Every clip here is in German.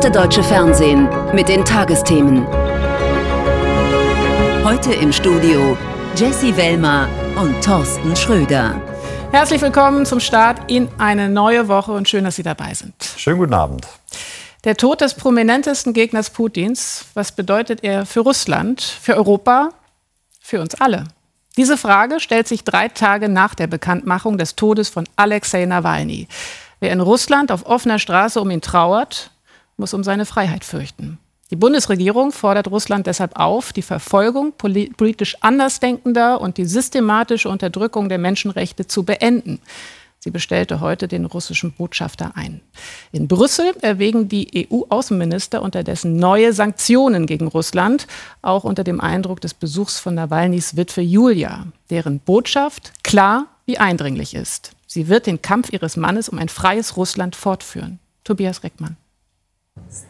ist das erste deutsche Fernsehen mit den Tagesthemen. Heute im Studio Jesse Wellmer und Thorsten Schröder. Herzlich willkommen zum Start in eine neue Woche und schön, dass Sie dabei sind. Schönen guten Abend. Der Tod des prominentesten Gegners Putins, was bedeutet er für Russland, für Europa, für uns alle? Diese Frage stellt sich drei Tage nach der Bekanntmachung des Todes von Alexei Nawalny. Wer in Russland auf offener Straße um ihn trauert, muss um seine Freiheit fürchten. Die Bundesregierung fordert Russland deshalb auf, die Verfolgung politisch Andersdenkender und die systematische Unterdrückung der Menschenrechte zu beenden. Sie bestellte heute den russischen Botschafter ein. In Brüssel erwägen die EU-Außenminister unterdessen neue Sanktionen gegen Russland, auch unter dem Eindruck des Besuchs von Nawalnys Witwe Julia, deren Botschaft klar wie eindringlich ist. Sie wird den Kampf ihres Mannes um ein freies Russland fortführen. Tobias Reckmann.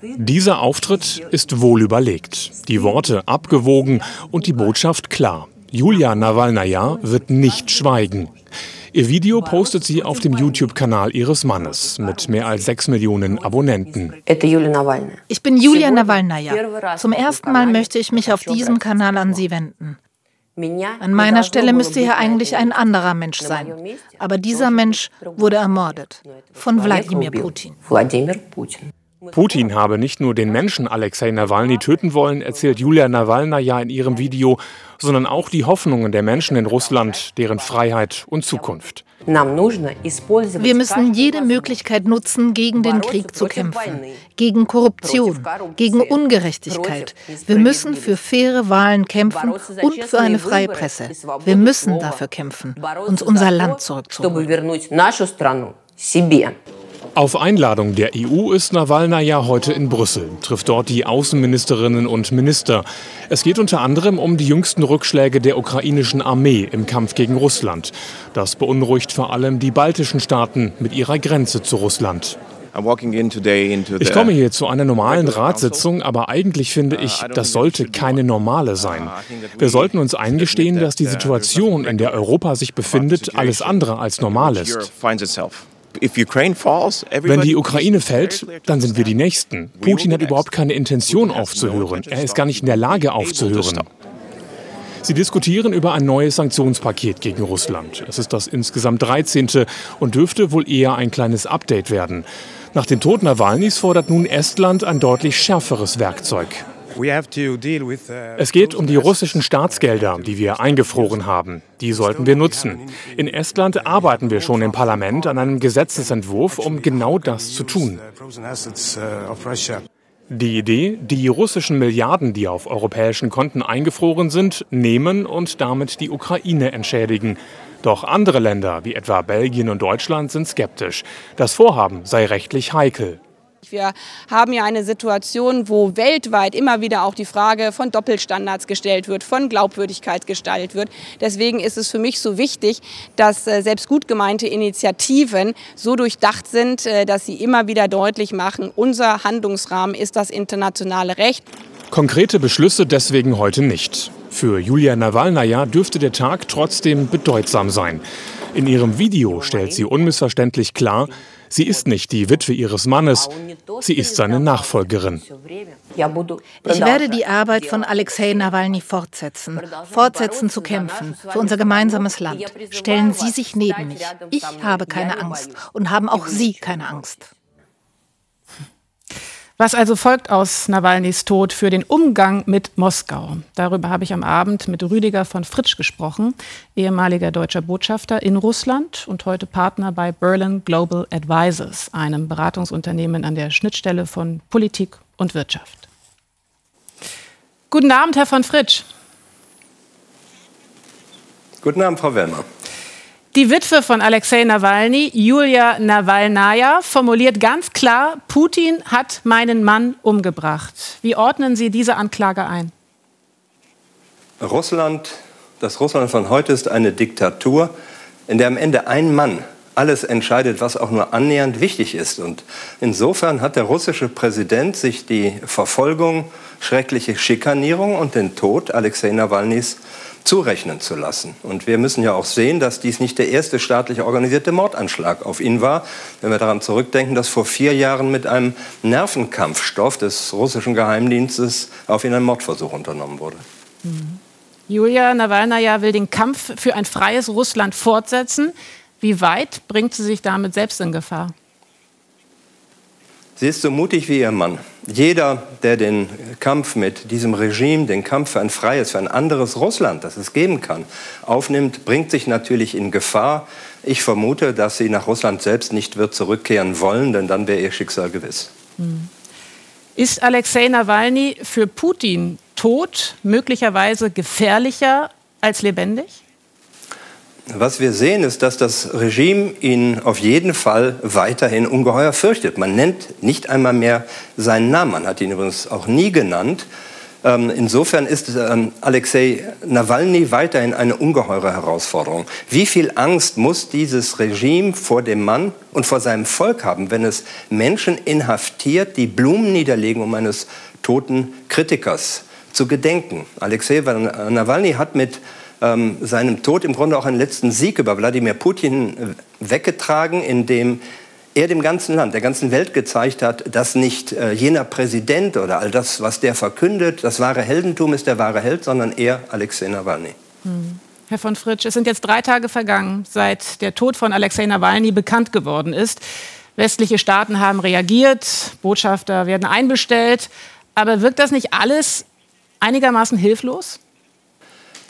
Dieser Auftritt ist wohl überlegt, die Worte abgewogen und die Botschaft klar. Julia Nawalnaja wird nicht schweigen. Ihr Video postet sie auf dem YouTube-Kanal ihres Mannes mit mehr als 6 Millionen Abonnenten. Ich bin Julia Nawalnaja. Zum ersten Mal möchte ich mich auf diesem Kanal an Sie wenden. An meiner Stelle müsste hier eigentlich ein anderer Mensch sein. Aber dieser Mensch wurde ermordet von Wladimir Putin. Putin habe nicht nur den Menschen Alexei Nawalny töten wollen, erzählt Julia Nawalnaja in ihrem Video, sondern auch die Hoffnungen der Menschen in Russland, deren Freiheit und Zukunft. Wir müssen jede Möglichkeit nutzen, gegen den Krieg zu kämpfen, gegen Korruption, gegen Ungerechtigkeit. Wir müssen für faire Wahlen kämpfen und für eine freie Presse. Wir müssen dafür kämpfen, uns unser Land zurückzuholen. Auf Einladung der EU ist Nawalna ja heute in Brüssel, trifft dort die Außenministerinnen und Minister. Es geht unter anderem um die jüngsten Rückschläge der ukrainischen Armee im Kampf gegen Russland. Das beunruhigt vor allem die baltischen Staaten mit ihrer Grenze zu Russland. Ich komme hier zu einer normalen Ratssitzung, aber eigentlich finde uh, ich, das sollte keine normale sein. Uh, Wir sollten uns eingestehen, dass die uh, Situation, in der Europa sich befindet, alles andere als normal ist. Wenn die Ukraine fällt, dann sind wir die Nächsten. Putin hat überhaupt keine Intention aufzuhören. Er ist gar nicht in der Lage aufzuhören. Sie diskutieren über ein neues Sanktionspaket gegen Russland. Es ist das insgesamt 13. und dürfte wohl eher ein kleines Update werden. Nach dem Tod Nawalnys fordert nun Estland ein deutlich schärferes Werkzeug. Uh, es geht um die russischen Staatsgelder, die wir eingefroren haben. Die sollten wir nutzen. In Estland arbeiten wir schon im Parlament an einem Gesetzesentwurf, um genau das zu tun. Die Idee, die russischen Milliarden, die auf europäischen Konten eingefroren sind, nehmen und damit die Ukraine entschädigen. Doch andere Länder, wie etwa Belgien und Deutschland, sind skeptisch. Das Vorhaben sei rechtlich heikel. Wir haben ja eine Situation, wo weltweit immer wieder auch die Frage von Doppelstandards gestellt wird, von Glaubwürdigkeit gestaltet wird. Deswegen ist es für mich so wichtig, dass äh, selbst gut gemeinte Initiativen so durchdacht sind, äh, dass sie immer wieder deutlich machen, unser Handlungsrahmen ist das internationale Recht. Konkrete Beschlüsse deswegen heute nicht. Für Julia Nawalnaja dürfte der Tag trotzdem bedeutsam sein. In ihrem Video stellt sie unmissverständlich klar, Sie ist nicht die Witwe ihres Mannes, sie ist seine Nachfolgerin. Ich werde die Arbeit von Alexei Nawalny fortsetzen, fortsetzen zu kämpfen für unser gemeinsames Land. Stellen Sie sich neben mich. Ich habe keine Angst und haben auch Sie keine Angst. Was also folgt aus Nawalnys Tod für den Umgang mit Moskau? Darüber habe ich am Abend mit Rüdiger von Fritsch gesprochen, ehemaliger deutscher Botschafter in Russland und heute Partner bei Berlin Global Advisors, einem Beratungsunternehmen an der Schnittstelle von Politik und Wirtschaft. Guten Abend, Herr von Fritsch. Guten Abend, Frau Wellmer. Die Witwe von Alexei Nawalny, Julia Nawalnaja, formuliert ganz klar, Putin hat meinen Mann umgebracht. Wie ordnen Sie diese Anklage ein? Russland, das Russland von heute ist eine Diktatur, in der am Ende ein Mann alles entscheidet, was auch nur annähernd wichtig ist. Und insofern hat der russische Präsident sich die Verfolgung, schreckliche Schikanierung und den Tod Alexei Nawalnys zurechnen zu lassen. Und wir müssen ja auch sehen, dass dies nicht der erste staatlich organisierte Mordanschlag auf ihn war. Wenn wir daran zurückdenken, dass vor vier Jahren mit einem Nervenkampfstoff des russischen Geheimdienstes auf ihn ein Mordversuch unternommen wurde. Mhm. Julia Nawalnaja will den Kampf für ein freies Russland fortsetzen. Wie weit bringt sie sich damit selbst in Gefahr? Sie ist so mutig wie ihr Mann. Jeder, der den Kampf mit diesem Regime, den Kampf für ein freies, für ein anderes Russland, das es geben kann, aufnimmt, bringt sich natürlich in Gefahr. Ich vermute, dass sie nach Russland selbst nicht wird zurückkehren wollen, denn dann wäre ihr Schicksal gewiss. Hm. Ist Alexei Nawalny für Putin tot möglicherweise gefährlicher als lebendig? Was wir sehen, ist, dass das Regime ihn auf jeden Fall weiterhin ungeheuer fürchtet. Man nennt nicht einmal mehr seinen Namen. Man hat ihn übrigens auch nie genannt. Ähm, insofern ist ähm, Alexei Nawalny weiterhin eine ungeheure Herausforderung. Wie viel Angst muss dieses Regime vor dem Mann und vor seinem Volk haben, wenn es Menschen inhaftiert, die Blumen niederlegen, um eines toten Kritikers zu gedenken? Alexei Nawalny hat mit ähm, seinem Tod im Grunde auch einen letzten Sieg über Wladimir Putin äh, weggetragen, indem er dem ganzen Land, der ganzen Welt gezeigt hat, dass nicht äh, jener Präsident oder all das, was der verkündet, das wahre Heldentum ist der wahre Held, sondern er, Alexei Nawalny. Hm. Herr von Fritsch, es sind jetzt drei Tage vergangen, seit der Tod von Alexei Nawalny bekannt geworden ist. Westliche Staaten haben reagiert, Botschafter werden einbestellt. Aber wirkt das nicht alles einigermaßen hilflos?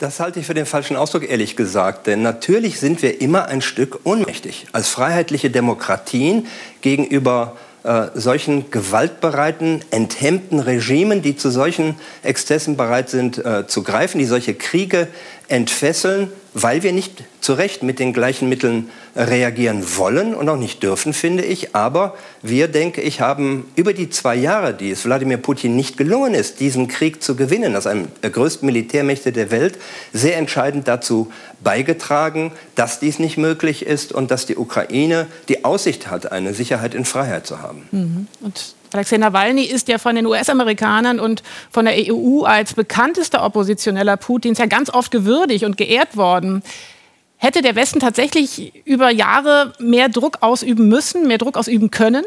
Das halte ich für den falschen Ausdruck, ehrlich gesagt. Denn natürlich sind wir immer ein Stück ohnmächtig. Als freiheitliche Demokratien gegenüber äh, solchen gewaltbereiten, enthemmten Regimen, die zu solchen Exzessen bereit sind äh, zu greifen, die solche Kriege entfesseln, weil wir nicht zu Recht mit den gleichen Mitteln reagieren wollen und auch nicht dürfen, finde ich. Aber wir, denke ich, haben über die zwei Jahre, die es Wladimir Putin nicht gelungen ist, diesen Krieg zu gewinnen, als einem der größten Militärmächte der Welt, sehr entscheidend dazu beigetragen, dass dies nicht möglich ist und dass die Ukraine die Aussicht hat, eine Sicherheit in Freiheit zu haben. Mhm. Und Alexei Nawalny ist ja von den US-Amerikanern und von der EU als bekanntester Oppositioneller Putins ja ganz oft gewürdigt und geehrt worden. Hätte der Westen tatsächlich über Jahre mehr Druck ausüben müssen, mehr Druck ausüben können?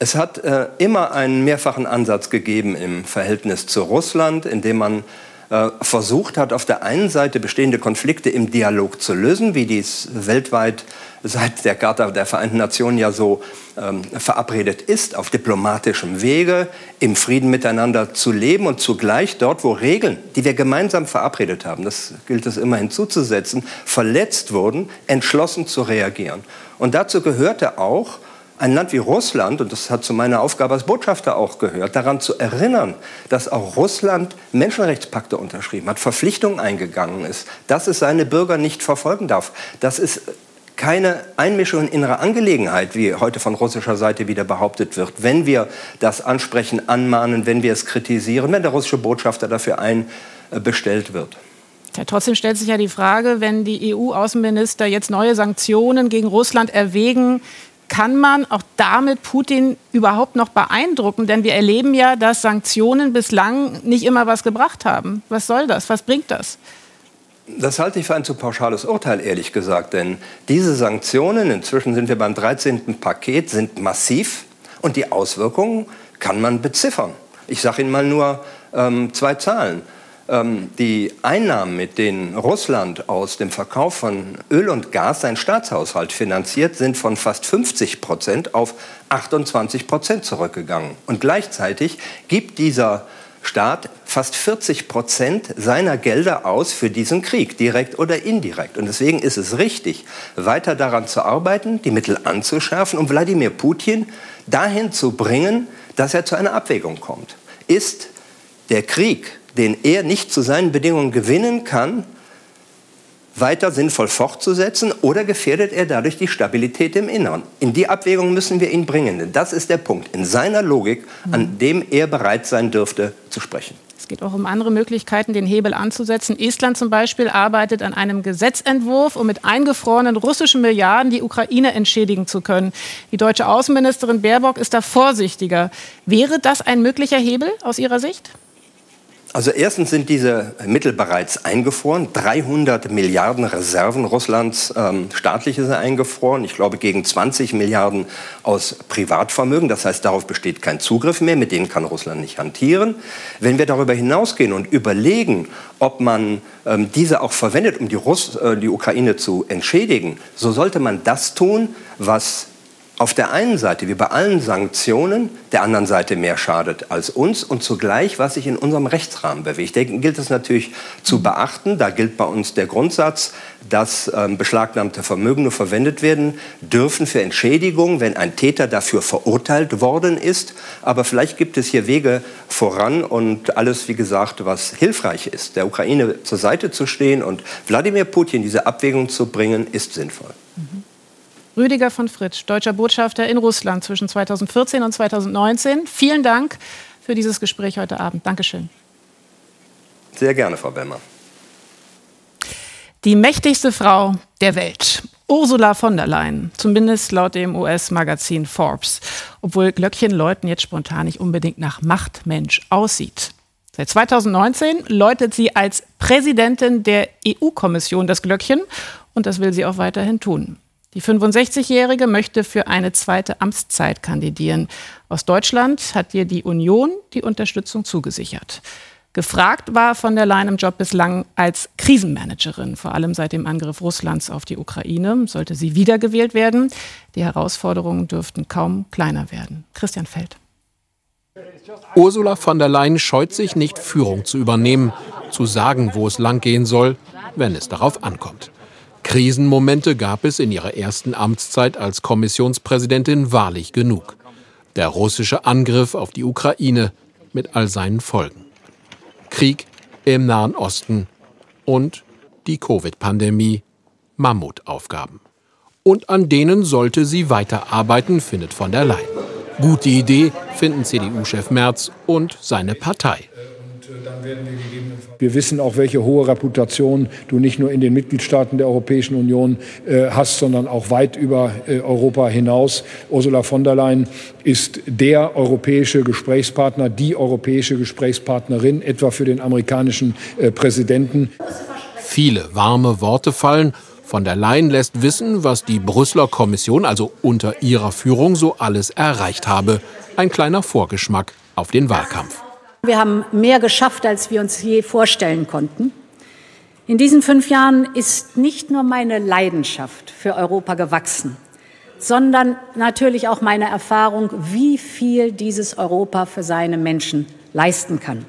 Es hat äh, immer einen mehrfachen Ansatz gegeben im Verhältnis zu Russland, indem man äh, versucht hat, auf der einen Seite bestehende Konflikte im Dialog zu lösen, wie dies weltweit seit der Charta der Vereinten Nationen ja so ähm, verabredet ist, auf diplomatischem Wege im Frieden miteinander zu leben und zugleich dort, wo Regeln, die wir gemeinsam verabredet haben, das gilt es immer hinzuzusetzen, verletzt wurden, entschlossen zu reagieren. Und dazu gehörte auch, ein Land wie Russland, und das hat zu meiner Aufgabe als Botschafter auch gehört, daran zu erinnern, dass auch Russland Menschenrechtspakte unterschrieben hat, Verpflichtungen eingegangen ist, dass es seine Bürger nicht verfolgen darf. Das ist keine Einmischung in innere Angelegenheit, wie heute von russischer Seite wieder behauptet wird, wenn wir das ansprechen, anmahnen, wenn wir es kritisieren, wenn der russische Botschafter dafür einbestellt wird. Ja, trotzdem stellt sich ja die Frage, wenn die EU-Außenminister jetzt neue Sanktionen gegen Russland erwägen, kann man auch damit Putin überhaupt noch beeindrucken? Denn wir erleben ja, dass Sanktionen bislang nicht immer was gebracht haben. Was soll das? Was bringt das? Das halte ich für ein zu pauschales Urteil, ehrlich gesagt. Denn diese Sanktionen, inzwischen sind wir beim 13. Paket, sind massiv und die Auswirkungen kann man beziffern. Ich sage Ihnen mal nur ähm, zwei Zahlen. Ähm, die Einnahmen, mit denen Russland aus dem Verkauf von Öl und Gas seinen Staatshaushalt finanziert, sind von fast 50 Prozent auf 28 Prozent zurückgegangen. Und gleichzeitig gibt dieser Staat fast 40 Prozent seiner Gelder aus für diesen Krieg, direkt oder indirekt. Und deswegen ist es richtig, weiter daran zu arbeiten, die Mittel anzuschärfen, um Wladimir Putin dahin zu bringen, dass er zu einer Abwägung kommt. Ist der Krieg den er nicht zu seinen Bedingungen gewinnen kann, weiter sinnvoll fortzusetzen oder gefährdet er dadurch die Stabilität im Inneren? In die Abwägung müssen wir ihn bringen, denn das ist der Punkt in seiner Logik, an dem er bereit sein dürfte zu sprechen. Es geht auch um andere Möglichkeiten, den Hebel anzusetzen. Estland zum Beispiel arbeitet an einem Gesetzentwurf, um mit eingefrorenen russischen Milliarden die Ukraine entschädigen zu können. Die deutsche Außenministerin Baerbock ist da vorsichtiger. Wäre das ein möglicher Hebel aus Ihrer Sicht? Also erstens sind diese Mittel bereits eingefroren. 300 Milliarden Reserven Russlands ähm, staatliche sind eingefroren. Ich glaube gegen 20 Milliarden aus Privatvermögen. Das heißt, darauf besteht kein Zugriff mehr. Mit denen kann Russland nicht hantieren. Wenn wir darüber hinausgehen und überlegen, ob man ähm, diese auch verwendet, um die, Russ äh, die Ukraine zu entschädigen, so sollte man das tun, was auf der einen Seite, wie bei allen Sanktionen, der anderen Seite mehr schadet als uns und zugleich, was sich in unserem Rechtsrahmen bewegt. Da gilt es natürlich zu beachten. Da gilt bei uns der Grundsatz, dass ähm, beschlagnahmte Vermögen nur verwendet werden dürfen für Entschädigung, wenn ein Täter dafür verurteilt worden ist. Aber vielleicht gibt es hier Wege voran und alles, wie gesagt, was hilfreich ist, der Ukraine zur Seite zu stehen und Wladimir Putin diese Abwägung zu bringen, ist sinnvoll. Rüdiger von Fritsch, deutscher Botschafter in Russland zwischen 2014 und 2019. Vielen Dank für dieses Gespräch heute Abend. Dankeschön. Sehr gerne, Frau Bellmer. Die mächtigste Frau der Welt, Ursula von der Leyen, zumindest laut dem US-Magazin Forbes, obwohl Glöckchen läuten jetzt spontan nicht unbedingt nach Machtmensch aussieht. Seit 2019 läutet sie als Präsidentin der EU-Kommission das Glöckchen und das will sie auch weiterhin tun. Die 65-Jährige möchte für eine zweite Amtszeit kandidieren. Aus Deutschland hat ihr die Union die Unterstützung zugesichert. Gefragt war von der Leyen im Job bislang als Krisenmanagerin, vor allem seit dem Angriff Russlands auf die Ukraine. Sollte sie wiedergewählt werden, die Herausforderungen dürften kaum kleiner werden. Christian Feld. Ursula von der Leyen scheut sich nicht, Führung zu übernehmen, zu sagen, wo es langgehen soll, wenn es darauf ankommt. Krisenmomente gab es in ihrer ersten Amtszeit als Kommissionspräsidentin wahrlich genug. Der russische Angriff auf die Ukraine mit all seinen Folgen. Krieg im Nahen Osten und die Covid-Pandemie, Mammutaufgaben. Und an denen sollte sie weiterarbeiten, findet von der Leyen. Gute Idee finden CDU-Chef Merz und seine Partei. Wir wissen auch, welche hohe Reputation du nicht nur in den Mitgliedstaaten der Europäischen Union äh, hast, sondern auch weit über äh, Europa hinaus. Ursula von der Leyen ist der europäische Gesprächspartner, die europäische Gesprächspartnerin, etwa für den amerikanischen äh, Präsidenten. Viele warme Worte fallen. Von der Leyen lässt wissen, was die Brüsseler Kommission, also unter ihrer Führung, so alles erreicht habe. Ein kleiner Vorgeschmack auf den Wahlkampf. Wir haben mehr geschafft, als wir uns je vorstellen konnten. In diesen fünf Jahren ist nicht nur meine Leidenschaft für Europa gewachsen, sondern natürlich auch meine Erfahrung, wie viel dieses Europa für seine Menschen leisten kann.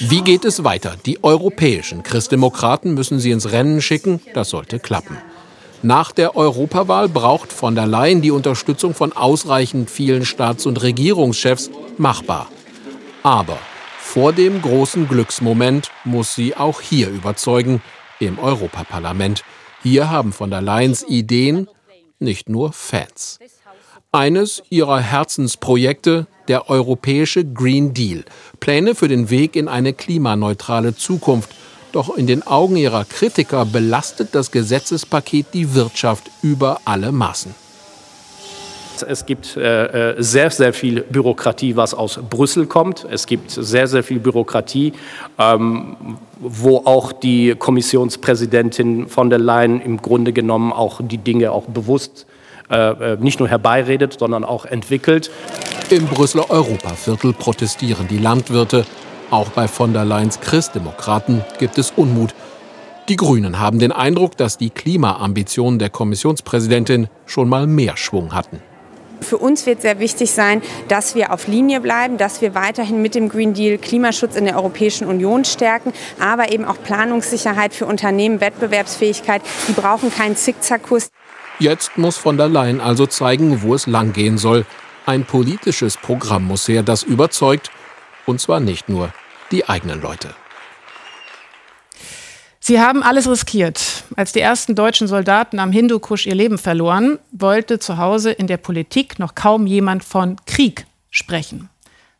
Wie geht es weiter? Die europäischen Christdemokraten müssen sie ins Rennen schicken. Das sollte klappen. Nach der Europawahl braucht von der Leyen die Unterstützung von ausreichend vielen Staats- und Regierungschefs machbar. Aber vor dem großen Glücksmoment muss sie auch hier überzeugen, im Europaparlament. Hier haben von der Leyen's Ideen nicht nur Fans. Eines ihrer Herzensprojekte, der europäische Green Deal. Pläne für den Weg in eine klimaneutrale Zukunft. Doch in den Augen ihrer Kritiker belastet das Gesetzespaket die Wirtschaft über alle Maßen. Es gibt äh, äh, sehr, sehr viel Bürokratie, was aus Brüssel kommt. Es gibt sehr, sehr viel Bürokratie, ähm, wo auch die Kommissionspräsidentin von der Leyen im Grunde genommen auch die Dinge auch bewusst äh, nicht nur herbeiredet, sondern auch entwickelt. Im Brüsseler Europaviertel protestieren die Landwirte. Auch bei von der Leyens Christdemokraten gibt es Unmut. Die Grünen haben den Eindruck, dass die Klimaambitionen der Kommissionspräsidentin schon mal mehr Schwung hatten. Für uns wird sehr wichtig sein, dass wir auf Linie bleiben, dass wir weiterhin mit dem Green Deal Klimaschutz in der Europäischen Union stärken, aber eben auch Planungssicherheit für Unternehmen, Wettbewerbsfähigkeit. Die brauchen keinen Zickzackkurs. Jetzt muss von der Leyen also zeigen, wo es langgehen soll. Ein politisches Programm muss her, das überzeugt, und zwar nicht nur die eigenen Leute. Sie haben alles riskiert. Als die ersten deutschen Soldaten am Hindukusch ihr Leben verloren, wollte zu Hause in der Politik noch kaum jemand von Krieg sprechen.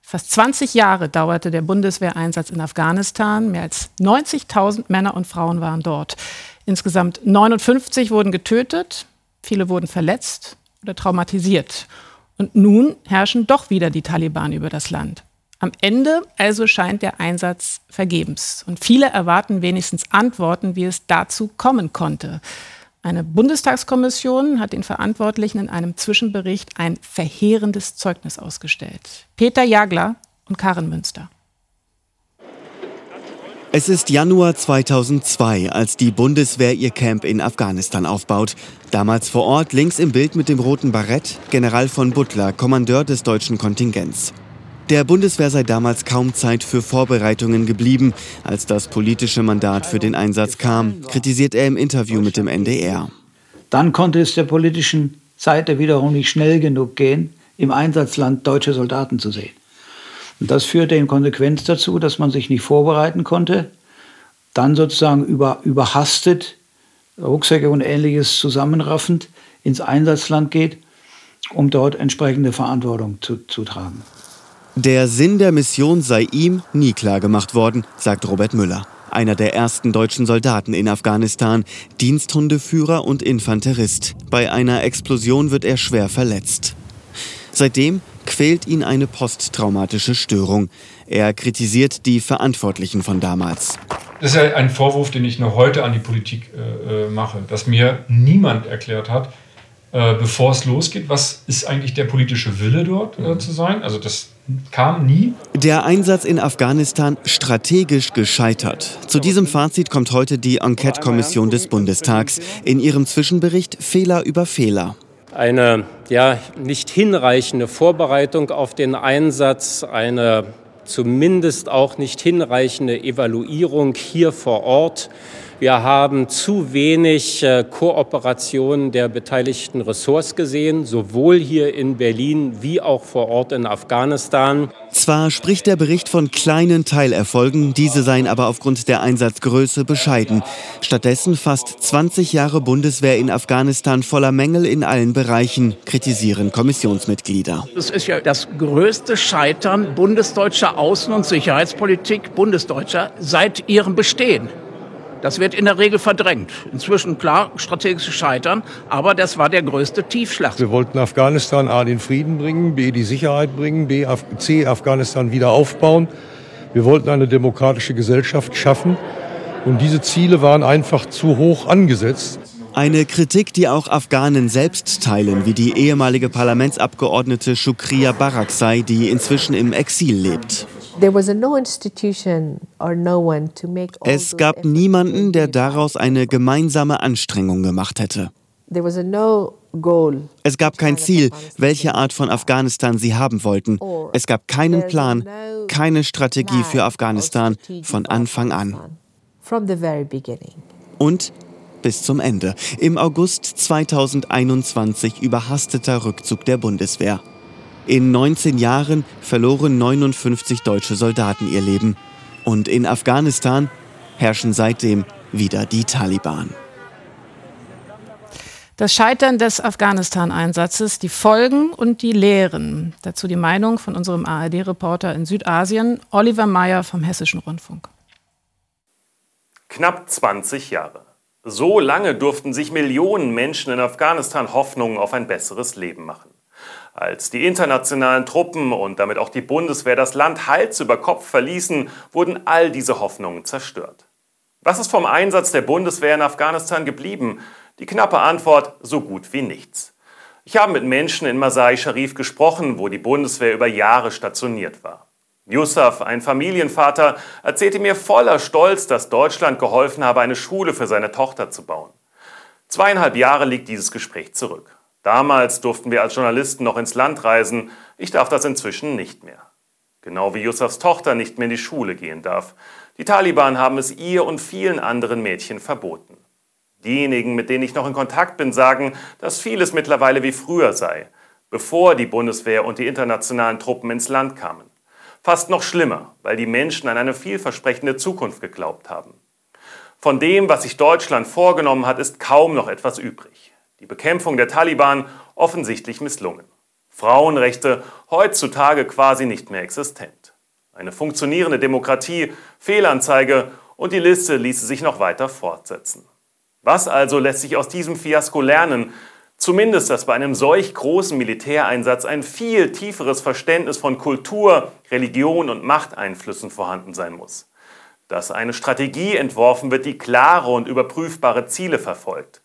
Fast 20 Jahre dauerte der Bundeswehreinsatz in Afghanistan. Mehr als 90.000 Männer und Frauen waren dort. Insgesamt 59 wurden getötet, viele wurden verletzt oder traumatisiert. Und nun herrschen doch wieder die Taliban über das Land. Am Ende also scheint der Einsatz vergebens. Und viele erwarten wenigstens Antworten, wie es dazu kommen konnte. Eine Bundestagskommission hat den Verantwortlichen in einem Zwischenbericht ein verheerendes Zeugnis ausgestellt. Peter Jagler und Karin Münster. Es ist Januar 2002, als die Bundeswehr ihr Camp in Afghanistan aufbaut. Damals vor Ort, links im Bild mit dem roten Barett, General von Butler, Kommandeur des deutschen Kontingents. Der Bundeswehr sei damals kaum Zeit für Vorbereitungen geblieben, als das politische Mandat für den Einsatz kam, kritisiert er im Interview mit dem NDR. Dann konnte es der politischen Seite wiederum nicht schnell genug gehen, im Einsatzland deutsche Soldaten zu sehen. Und das führte in Konsequenz dazu, dass man sich nicht vorbereiten konnte, dann sozusagen über, überhastet, Rucksäcke und ähnliches zusammenraffend ins Einsatzland geht, um dort entsprechende Verantwortung zu, zu tragen. Der Sinn der Mission sei ihm nie klargemacht worden, sagt Robert Müller, einer der ersten deutschen Soldaten in Afghanistan, Diensthundeführer und Infanterist. Bei einer Explosion wird er schwer verletzt. Seitdem quält ihn eine posttraumatische Störung. Er kritisiert die Verantwortlichen von damals. Das ist ein Vorwurf, den ich noch heute an die Politik äh, äh mache, dass mir niemand erklärt hat, äh, bevor es losgeht, was ist eigentlich der politische Wille dort äh, zu sein. Also das kam nie. Der Einsatz in Afghanistan strategisch gescheitert. Zu diesem Fazit kommt heute die Enquete-Kommission des Bundestags in ihrem Zwischenbericht Fehler über Fehler. Eine ja, nicht hinreichende Vorbereitung auf den Einsatz, eine zumindest auch nicht hinreichende Evaluierung hier vor Ort wir haben zu wenig äh, Kooperation der beteiligten Ressorts gesehen, sowohl hier in Berlin wie auch vor Ort in Afghanistan. Zwar spricht der Bericht von kleinen Teilerfolgen, diese seien aber aufgrund der Einsatzgröße bescheiden. Stattdessen fast 20 Jahre Bundeswehr in Afghanistan voller Mängel in allen Bereichen, kritisieren Kommissionsmitglieder. Es ist ja das größte Scheitern bundesdeutscher Außen- und Sicherheitspolitik, bundesdeutscher, seit ihrem Bestehen. Das wird in der Regel verdrängt. Inzwischen klar strategisches Scheitern, aber das war der größte Tiefschlag. Wir wollten Afghanistan A den Frieden bringen, B die Sicherheit bringen, B C Afghanistan wieder aufbauen. Wir wollten eine demokratische Gesellschaft schaffen und diese Ziele waren einfach zu hoch angesetzt. Eine Kritik, die auch Afghanen selbst teilen, wie die ehemalige Parlamentsabgeordnete Shukriya Barakzai, die inzwischen im Exil lebt. Es gab niemanden, der daraus eine gemeinsame Anstrengung gemacht hätte. Es gab kein Ziel, welche Art von Afghanistan sie haben wollten. Es gab keinen Plan, keine Strategie für Afghanistan von Anfang an. Und bis zum Ende. Im August 2021 überhasteter Rückzug der Bundeswehr. In 19 Jahren verloren 59 deutsche Soldaten ihr Leben. Und in Afghanistan herrschen seitdem wieder die Taliban. Das Scheitern des Afghanistan-Einsatzes, die Folgen und die Lehren. Dazu die Meinung von unserem ARD-Reporter in Südasien, Oliver Meyer vom Hessischen Rundfunk. Knapp 20 Jahre. So lange durften sich Millionen Menschen in Afghanistan Hoffnungen auf ein besseres Leben machen. Als die internationalen Truppen und damit auch die Bundeswehr das Land Hals über Kopf verließen, wurden all diese Hoffnungen zerstört. Was ist vom Einsatz der Bundeswehr in Afghanistan geblieben? Die knappe Antwort, so gut wie nichts. Ich habe mit Menschen in Masai Sharif gesprochen, wo die Bundeswehr über Jahre stationiert war. Yusuf, ein Familienvater, erzählte mir voller Stolz, dass Deutschland geholfen habe, eine Schule für seine Tochter zu bauen. Zweieinhalb Jahre liegt dieses Gespräch zurück. Damals durften wir als Journalisten noch ins Land reisen. Ich darf das inzwischen nicht mehr. Genau wie Yusufs Tochter nicht mehr in die Schule gehen darf. Die Taliban haben es ihr und vielen anderen Mädchen verboten. Diejenigen, mit denen ich noch in Kontakt bin, sagen, dass vieles mittlerweile wie früher sei, bevor die Bundeswehr und die internationalen Truppen ins Land kamen. Fast noch schlimmer, weil die Menschen an eine vielversprechende Zukunft geglaubt haben. Von dem, was sich Deutschland vorgenommen hat, ist kaum noch etwas übrig. Die Bekämpfung der Taliban offensichtlich misslungen. Frauenrechte heutzutage quasi nicht mehr existent. Eine funktionierende Demokratie, Fehlanzeige und die Liste ließe sich noch weiter fortsetzen. Was also lässt sich aus diesem Fiasko lernen? Zumindest, dass bei einem solch großen Militäreinsatz ein viel tieferes Verständnis von Kultur, Religion und Machteinflüssen vorhanden sein muss. Dass eine Strategie entworfen wird, die klare und überprüfbare Ziele verfolgt,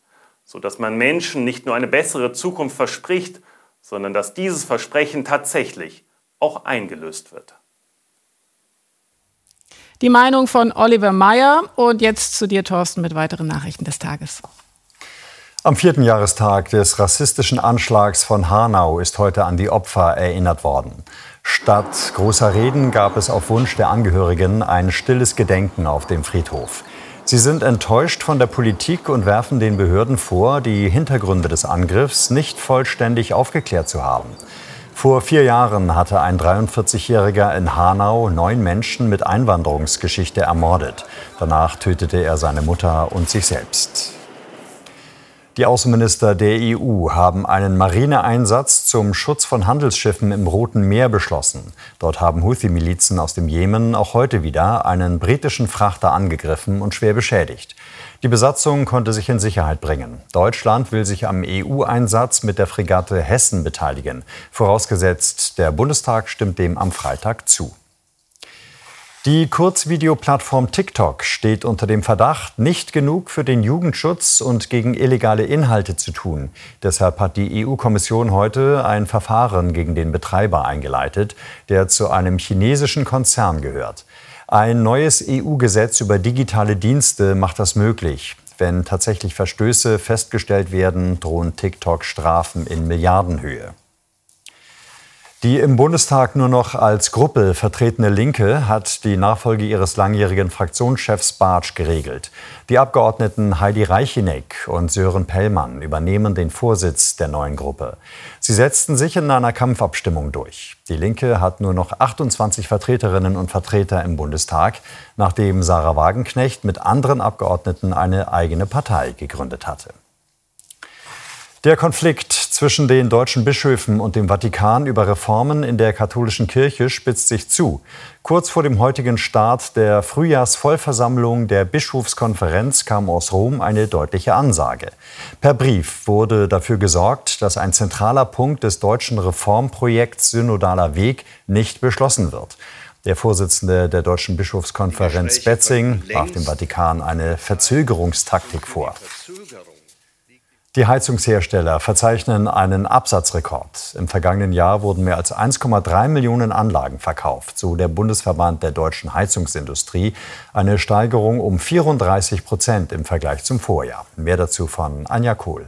sodass man Menschen nicht nur eine bessere Zukunft verspricht, sondern dass dieses Versprechen tatsächlich auch eingelöst wird. Die Meinung von Oliver Meyer und jetzt zu dir, Thorsten, mit weiteren Nachrichten des Tages. Am vierten Jahrestag des rassistischen Anschlags von Hanau ist heute an die Opfer erinnert worden. Statt großer Reden gab es auf Wunsch der Angehörigen ein stilles Gedenken auf dem Friedhof. Sie sind enttäuscht von der Politik und werfen den Behörden vor, die Hintergründe des Angriffs nicht vollständig aufgeklärt zu haben. Vor vier Jahren hatte ein 43-Jähriger in Hanau neun Menschen mit Einwanderungsgeschichte ermordet. Danach tötete er seine Mutter und sich selbst. Die Außenminister der EU haben einen Marineeinsatz zum Schutz von Handelsschiffen im Roten Meer beschlossen. Dort haben Houthi-Milizen aus dem Jemen auch heute wieder einen britischen Frachter angegriffen und schwer beschädigt. Die Besatzung konnte sich in Sicherheit bringen. Deutschland will sich am EU-Einsatz mit der Fregatte Hessen beteiligen. Vorausgesetzt, der Bundestag stimmt dem am Freitag zu. Die Kurzvideoplattform TikTok steht unter dem Verdacht, nicht genug für den Jugendschutz und gegen illegale Inhalte zu tun. Deshalb hat die EU-Kommission heute ein Verfahren gegen den Betreiber eingeleitet, der zu einem chinesischen Konzern gehört. Ein neues EU-Gesetz über digitale Dienste macht das möglich. Wenn tatsächlich Verstöße festgestellt werden, drohen TikTok Strafen in Milliardenhöhe. Die im Bundestag nur noch als Gruppe vertretene Linke hat die Nachfolge ihres langjährigen Fraktionschefs Bartsch geregelt. Die Abgeordneten Heidi Reicheneck und Sören Pellmann übernehmen den Vorsitz der neuen Gruppe. Sie setzten sich in einer Kampfabstimmung durch. Die Linke hat nur noch 28 Vertreterinnen und Vertreter im Bundestag, nachdem Sarah Wagenknecht mit anderen Abgeordneten eine eigene Partei gegründet hatte. Der Konflikt zwischen den deutschen Bischöfen und dem Vatikan über Reformen in der katholischen Kirche spitzt sich zu. Kurz vor dem heutigen Start der Frühjahrsvollversammlung der Bischofskonferenz kam aus Rom eine deutliche Ansage. Per Brief wurde dafür gesorgt, dass ein zentraler Punkt des deutschen Reformprojekts Synodaler Weg nicht beschlossen wird. Der Vorsitzende der Deutschen Bischofskonferenz Betzing warf dem Vatikan eine Verzögerungstaktik vor. Die Heizungshersteller verzeichnen einen Absatzrekord. Im vergangenen Jahr wurden mehr als 1,3 Millionen Anlagen verkauft, so der Bundesverband der deutschen Heizungsindustrie. Eine Steigerung um 34 Prozent im Vergleich zum Vorjahr. Mehr dazu von Anja Kohl.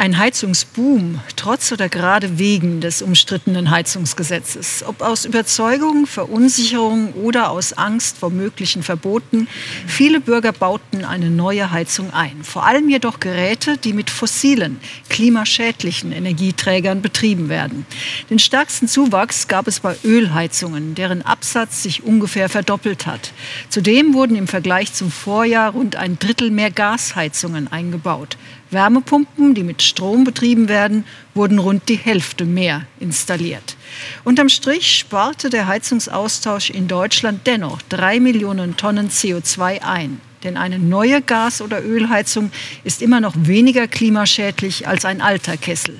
Ein Heizungsboom, trotz oder gerade wegen des umstrittenen Heizungsgesetzes. Ob aus Überzeugung, Verunsicherung oder aus Angst vor möglichen Verboten, viele Bürger bauten eine neue Heizung ein. Vor allem jedoch Geräte, die mit fossilen, klimaschädlichen Energieträgern betrieben werden. Den stärksten Zuwachs gab es bei Ölheizungen, deren Absatz sich ungefähr verdoppelt hat. Zudem wurden im Vergleich zum Vorjahr rund ein Drittel mehr Gasheizungen eingebaut. Wärmepumpen, die mit Strom betrieben werden, wurden rund die Hälfte mehr installiert. Unterm Strich sparte der Heizungsaustausch in Deutschland dennoch drei Millionen Tonnen CO2 ein. Denn eine neue Gas- oder Ölheizung ist immer noch weniger klimaschädlich als ein alter Kessel.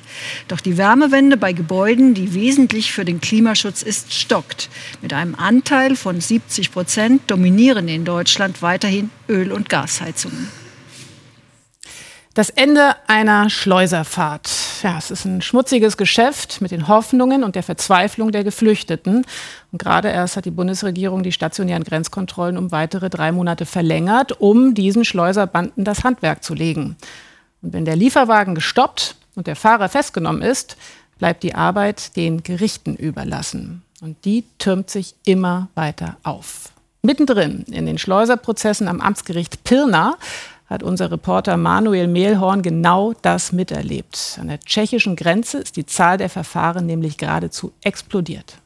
Doch die Wärmewende bei Gebäuden, die wesentlich für den Klimaschutz ist, stockt. Mit einem Anteil von 70 Prozent dominieren in Deutschland weiterhin Öl- und Gasheizungen. Das Ende einer Schleuserfahrt. Ja, es ist ein schmutziges Geschäft mit den Hoffnungen und der Verzweiflung der Geflüchteten. Und gerade erst hat die Bundesregierung die stationären Grenzkontrollen um weitere drei Monate verlängert, um diesen Schleuserbanden das Handwerk zu legen. Und wenn der Lieferwagen gestoppt und der Fahrer festgenommen ist, bleibt die Arbeit den Gerichten überlassen. Und die türmt sich immer weiter auf. Mittendrin in den Schleuserprozessen am Amtsgericht Pirna hat unser Reporter Manuel Mehlhorn genau das miterlebt. An der tschechischen Grenze ist die Zahl der Verfahren nämlich geradezu explodiert.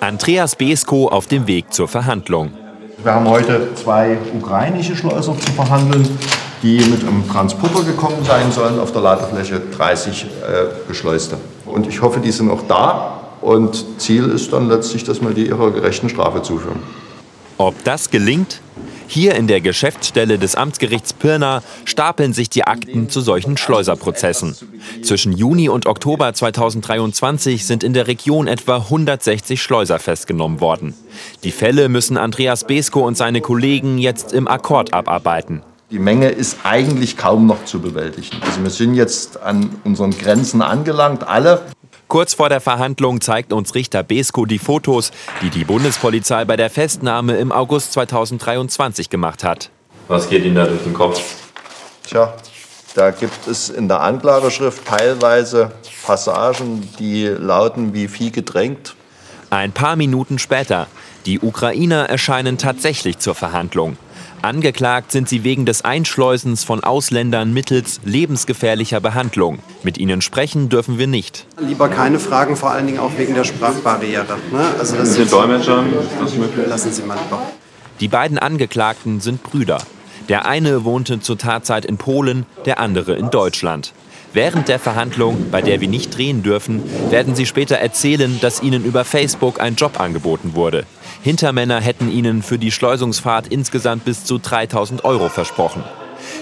Andreas Besko auf dem Weg zur Verhandlung. Wir haben heute zwei ukrainische Schleuser zu verhandeln. die mit einem Transporter gekommen sein sollen, auf der Ladefläche 30 äh, Geschleuste. Und ich hoffe, die sind auch da. Und Ziel ist dann letztlich, dass wir die ihrer gerechten Strafe zuführen. Ob das gelingt? Hier in der Geschäftsstelle des Amtsgerichts Pirna stapeln sich die Akten zu solchen Schleuserprozessen. Zwischen Juni und Oktober 2023 sind in der Region etwa 160 Schleuser festgenommen worden. Die Fälle müssen Andreas Besko und seine Kollegen jetzt im Akkord abarbeiten. Die Menge ist eigentlich kaum noch zu bewältigen. Also wir sind jetzt an unseren Grenzen angelangt, alle. Kurz vor der Verhandlung zeigt uns Richter Besko die Fotos, die die Bundespolizei bei der Festnahme im August 2023 gemacht hat. Was geht Ihnen da durch den Kopf? Tja, da gibt es in der Anklageschrift teilweise Passagen, die lauten wie Vieh gedrängt. Ein paar Minuten später. Die Ukrainer erscheinen tatsächlich zur Verhandlung. Angeklagt sind sie wegen des Einschleusens von Ausländern mittels lebensgefährlicher Behandlung. Mit ihnen sprechen dürfen wir nicht. Lieber keine Fragen, vor allen Dingen auch wegen der Sprachbarriere. Ne? Also das Mit den Dolmetschern, das möglich? Lassen Sie mal lieber. Die beiden Angeklagten sind Brüder. Der eine wohnte zur Tatzeit in Polen, der andere in Deutschland. Während der Verhandlung, bei der wir nicht drehen dürfen, werden sie später erzählen, dass ihnen über Facebook ein Job angeboten wurde. Hintermänner hätten ihnen für die Schleusungsfahrt insgesamt bis zu 3000 Euro versprochen.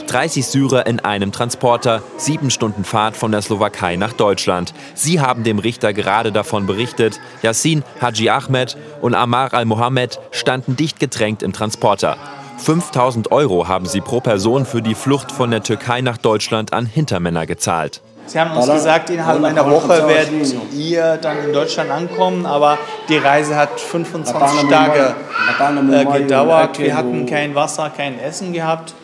30 Syrer in einem Transporter, sieben Stunden Fahrt von der Slowakei nach Deutschland. Sie haben dem Richter gerade davon berichtet. Yassin Haji Ahmed und Amar al-Mohammed standen dicht gedrängt im Transporter. 5000 Euro haben sie pro Person für die Flucht von der Türkei nach Deutschland an Hintermänner gezahlt. Sie haben uns gesagt, innerhalb einer Woche werdet ihr dann in Deutschland ankommen, aber die Reise hat 25 Tage äh, gedauert. Wir hatten kein Wasser, kein Essen gehabt.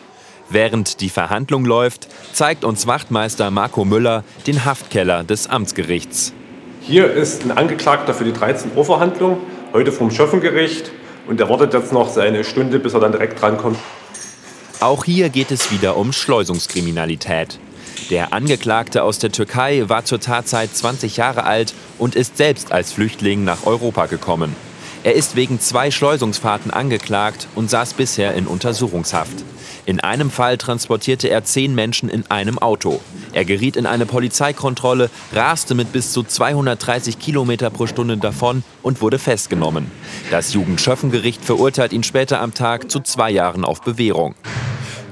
Während die Verhandlung läuft, zeigt uns Wachtmeister Marco Müller den Haftkeller des Amtsgerichts. Hier ist ein Angeklagter für die 13 Uhr Verhandlung, heute vom Schöffengericht. Und er wartet jetzt noch seine Stunde, bis er dann direkt drankommt. Auch hier geht es wieder um Schleusungskriminalität. Der Angeklagte aus der Türkei war zur Tatzeit 20 Jahre alt und ist selbst als Flüchtling nach Europa gekommen. Er ist wegen zwei Schleusungsfahrten angeklagt und saß bisher in Untersuchungshaft. In einem Fall transportierte er zehn Menschen in einem Auto. Er geriet in eine Polizeikontrolle, raste mit bis zu 230 Kilometer pro Stunde davon und wurde festgenommen. Das Jugendschöffengericht verurteilt ihn später am Tag zu zwei Jahren auf Bewährung.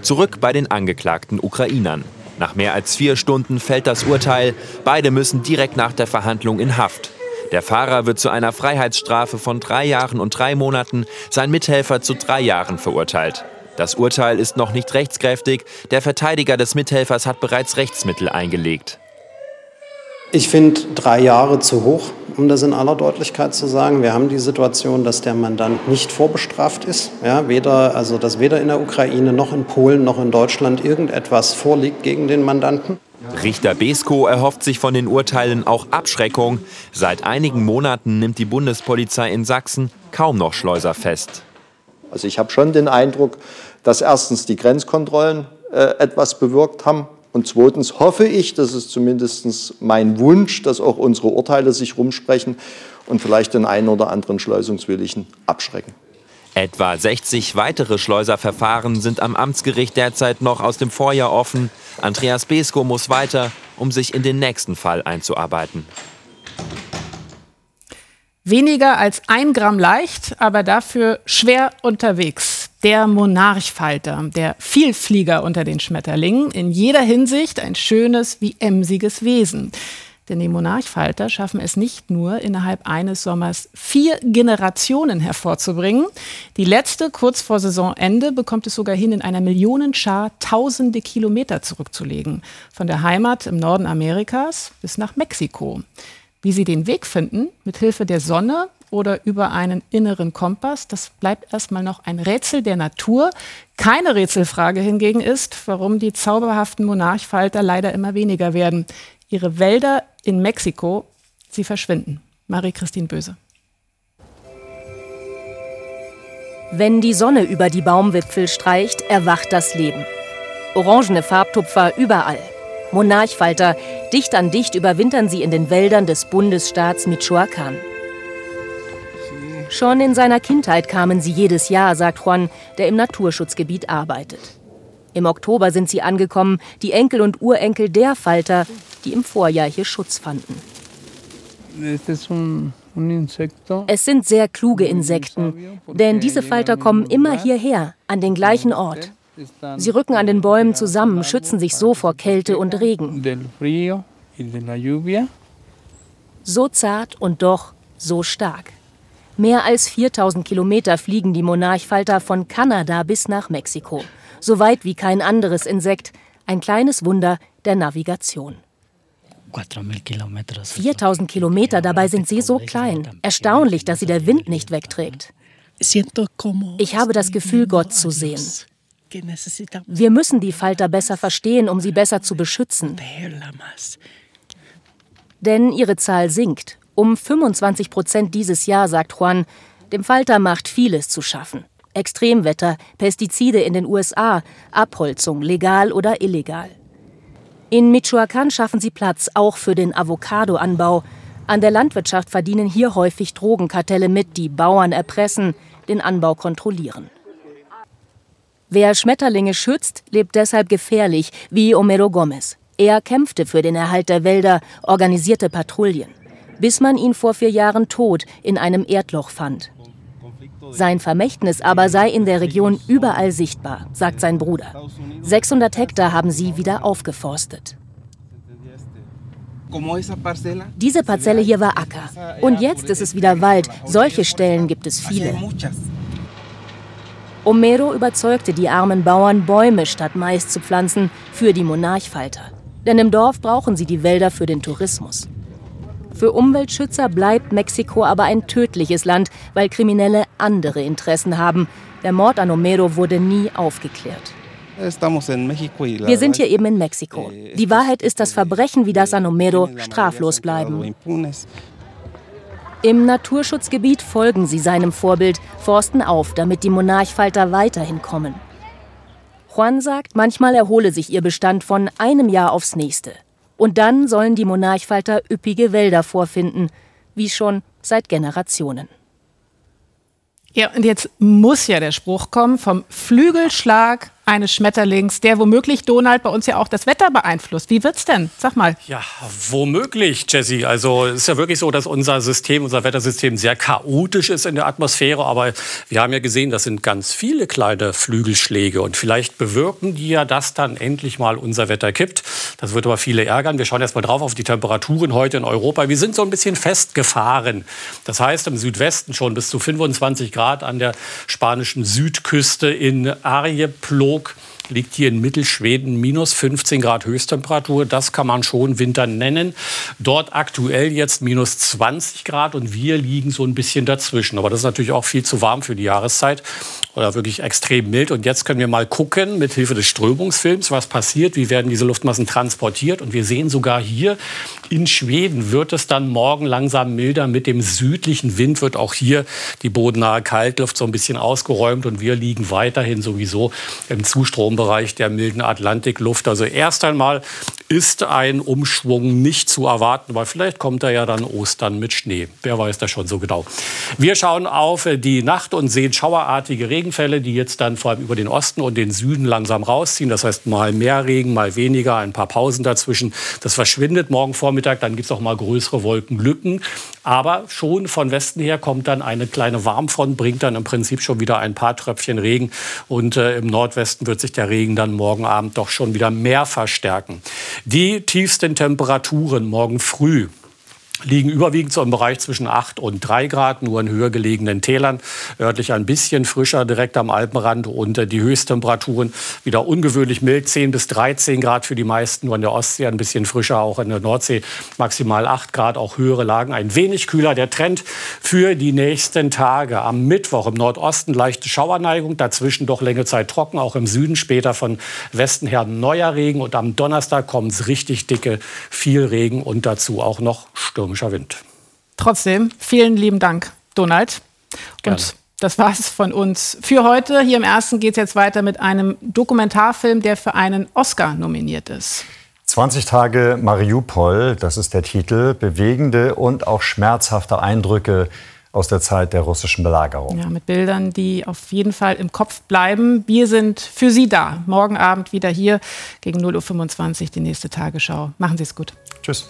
Zurück bei den angeklagten Ukrainern. Nach mehr als vier Stunden fällt das Urteil. Beide müssen direkt nach der Verhandlung in Haft. Der Fahrer wird zu einer Freiheitsstrafe von drei Jahren und drei Monaten, sein Mithelfer zu drei Jahren verurteilt. Das Urteil ist noch nicht rechtskräftig. Der Verteidiger des Mithelfers hat bereits Rechtsmittel eingelegt. Ich finde drei Jahre zu hoch, um das in aller Deutlichkeit zu sagen. Wir haben die Situation, dass der Mandant nicht vorbestraft ist. Ja, weder, also dass weder in der Ukraine noch in Polen noch in Deutschland irgendetwas vorliegt gegen den Mandanten. Richter Besko erhofft sich von den Urteilen auch Abschreckung. Seit einigen Monaten nimmt die Bundespolizei in Sachsen kaum noch Schleuser fest. Also ich habe schon den Eindruck, dass erstens die Grenzkontrollen äh, etwas bewirkt haben und zweitens hoffe ich, das ist zumindest mein Wunsch, dass auch unsere Urteile sich rumsprechen und vielleicht den einen oder anderen Schleusungswilligen abschrecken. Etwa 60 weitere Schleuserverfahren sind am Amtsgericht derzeit noch aus dem Vorjahr offen. Andreas Besko muss weiter, um sich in den nächsten Fall einzuarbeiten. Weniger als ein Gramm leicht, aber dafür schwer unterwegs. Der Monarchfalter, der Vielflieger unter den Schmetterlingen, in jeder Hinsicht ein schönes wie emsiges Wesen. Denn die Monarchfalter schaffen es nicht nur, innerhalb eines Sommers vier Generationen hervorzubringen. Die letzte, kurz vor Saisonende, bekommt es sogar hin, in einer Millionenschar tausende Kilometer zurückzulegen. Von der Heimat im Norden Amerikas bis nach Mexiko. Wie sie den Weg finden, mit Hilfe der Sonne oder über einen inneren Kompass, das bleibt erstmal noch ein Rätsel der Natur. Keine Rätselfrage hingegen ist, warum die zauberhaften Monarchfalter leider immer weniger werden. Ihre Wälder in Mexiko, sie verschwinden. Marie-Christine Böse. Wenn die Sonne über die Baumwipfel streicht, erwacht das Leben. Orangene Farbtupfer überall. Monarchfalter, dicht an dicht überwintern sie in den Wäldern des Bundesstaats Michoacán. Schon in seiner Kindheit kamen sie jedes Jahr, sagt Juan, der im Naturschutzgebiet arbeitet. Im Oktober sind sie angekommen, die Enkel und Urenkel der Falter, die im Vorjahr hier Schutz fanden. Es sind sehr kluge Insekten, denn diese Falter kommen immer hierher, an den gleichen Ort. Sie rücken an den Bäumen zusammen, schützen sich so vor Kälte und Regen. So zart und doch so stark. Mehr als 4000 Kilometer fliegen die Monarchfalter von Kanada bis nach Mexiko. So weit wie kein anderes Insekt. Ein kleines Wunder der Navigation. 4000 Kilometer, dabei sind sie so klein. Erstaunlich, dass sie der Wind nicht wegträgt. Ich habe das Gefühl, Gott zu sehen. Wir müssen die Falter besser verstehen, um sie besser zu beschützen. Denn ihre Zahl sinkt. Um 25 Prozent dieses Jahr, sagt Juan. Dem Falter macht vieles zu schaffen. Extremwetter, Pestizide in den USA, Abholzung, legal oder illegal. In Michoacán schaffen sie Platz auch für den Avocadoanbau. An der Landwirtschaft verdienen hier häufig Drogenkartelle mit, die Bauern erpressen, den Anbau kontrollieren. Wer Schmetterlinge schützt, lebt deshalb gefährlich, wie Homero Gomez. Er kämpfte für den Erhalt der Wälder, organisierte Patrouillen, bis man ihn vor vier Jahren tot in einem Erdloch fand. Sein Vermächtnis aber sei in der Region überall sichtbar, sagt sein Bruder. 600 Hektar haben sie wieder aufgeforstet. Diese Parzelle hier war Acker. Und jetzt ist es wieder Wald. Solche Stellen gibt es viele. Homero überzeugte die armen Bauern, Bäume statt Mais zu pflanzen für die Monarchfalter. Denn im Dorf brauchen sie die Wälder für den Tourismus. Für Umweltschützer bleibt Mexiko aber ein tödliches Land, weil Kriminelle andere Interessen haben. Der Mord an Homero wurde nie aufgeklärt. Wir sind hier eben in Mexiko. Die Wahrheit ist, dass Verbrechen wie das an Homero straflos bleiben. Im Naturschutzgebiet folgen sie seinem Vorbild, forsten auf, damit die Monarchfalter weiterhin kommen. Juan sagt, manchmal erhole sich ihr Bestand von einem Jahr aufs nächste. Und dann sollen die Monarchfalter üppige Wälder vorfinden, wie schon seit Generationen. Ja, und jetzt muss ja der Spruch kommen vom Flügelschlag eines Schmetterlings, der womöglich Donald bei uns ja auch das Wetter beeinflusst. Wie wird's denn? Sag mal. Ja, womöglich, Jesse. Also es ist ja wirklich so, dass unser System, unser Wettersystem sehr chaotisch ist in der Atmosphäre. Aber wir haben ja gesehen, das sind ganz viele kleine Flügelschläge. Und vielleicht bewirken die ja, dass dann endlich mal unser Wetter kippt. Das wird aber viele ärgern. Wir schauen erst mal drauf auf die Temperaturen heute in Europa. Wir sind so ein bisschen festgefahren. Das heißt, im Südwesten schon bis zu 25 Grad an der spanischen Südküste in Arjeplog Hamburg liegt hier in Mittelschweden minus 15 Grad Höchsttemperatur. Das kann man schon Winter nennen. Dort aktuell jetzt minus 20 Grad und wir liegen so ein bisschen dazwischen. Aber das ist natürlich auch viel zu warm für die Jahreszeit oder wirklich extrem mild. Und jetzt können wir mal gucken mit Hilfe des Strömungsfilms, was passiert, wie werden diese Luftmassen transportiert. Und wir sehen sogar hier in Schweden wird es dann morgen langsam milder. Mit dem südlichen Wind wird auch hier die bodennahe Kaltluft so ein bisschen ausgeräumt und wir liegen weiterhin sowieso im Zustrombereich der milden Atlantikluft. Also erst einmal ist ein Umschwung nicht zu erwarten, weil vielleicht kommt er ja dann Ostern mit Schnee. Wer weiß das schon so genau. Wir schauen auf die Nacht und sehen schauerartige Regenfälle, die jetzt dann vor allem über den Osten und den Süden langsam rausziehen. Das heißt mal mehr Regen, mal weniger, ein paar Pausen dazwischen. Das verschwindet morgen Vormittag, dann gibt es auch mal größere Wolkenlücken. Aber schon von Westen her kommt dann eine kleine Warmfront, bringt dann im Prinzip schon wieder ein paar Tröpfchen Regen. Und äh, im Nordwesten wird sich der Regen dann morgen Abend doch schon wieder mehr verstärken. Die tiefsten Temperaturen morgen früh liegen überwiegend so im Bereich zwischen 8 und 3 Grad, nur in höher gelegenen Tälern. Örtlich ein bisschen frischer, direkt am Alpenrand. Und äh, die Höchsttemperaturen wieder ungewöhnlich mild, 10 bis 13 Grad für die meisten. Nur in der Ostsee ein bisschen frischer, auch in der Nordsee maximal 8 Grad, auch höhere Lagen ein wenig kühler. Der Trend für die nächsten Tage. Am Mittwoch im Nordosten leichte Schauerneigung, dazwischen doch längere Zeit trocken, auch im Süden später von Westen her neuer Regen. Und am Donnerstag kommt es richtig dicke, viel Regen und dazu auch noch Stürme stürmischer Wind. Trotzdem, vielen lieben Dank, Donald. Gerne. Und das war es von uns für heute. Hier im ersten geht es jetzt weiter mit einem Dokumentarfilm, der für einen Oscar nominiert ist. 20 Tage Mariupol, das ist der Titel. Bewegende und auch schmerzhafte Eindrücke aus der Zeit der russischen Belagerung. Ja, mit Bildern, die auf jeden Fall im Kopf bleiben. Wir sind für Sie da. Morgen Abend wieder hier gegen 0.25 Uhr die nächste Tagesschau. Machen Sie es gut. Tschüss.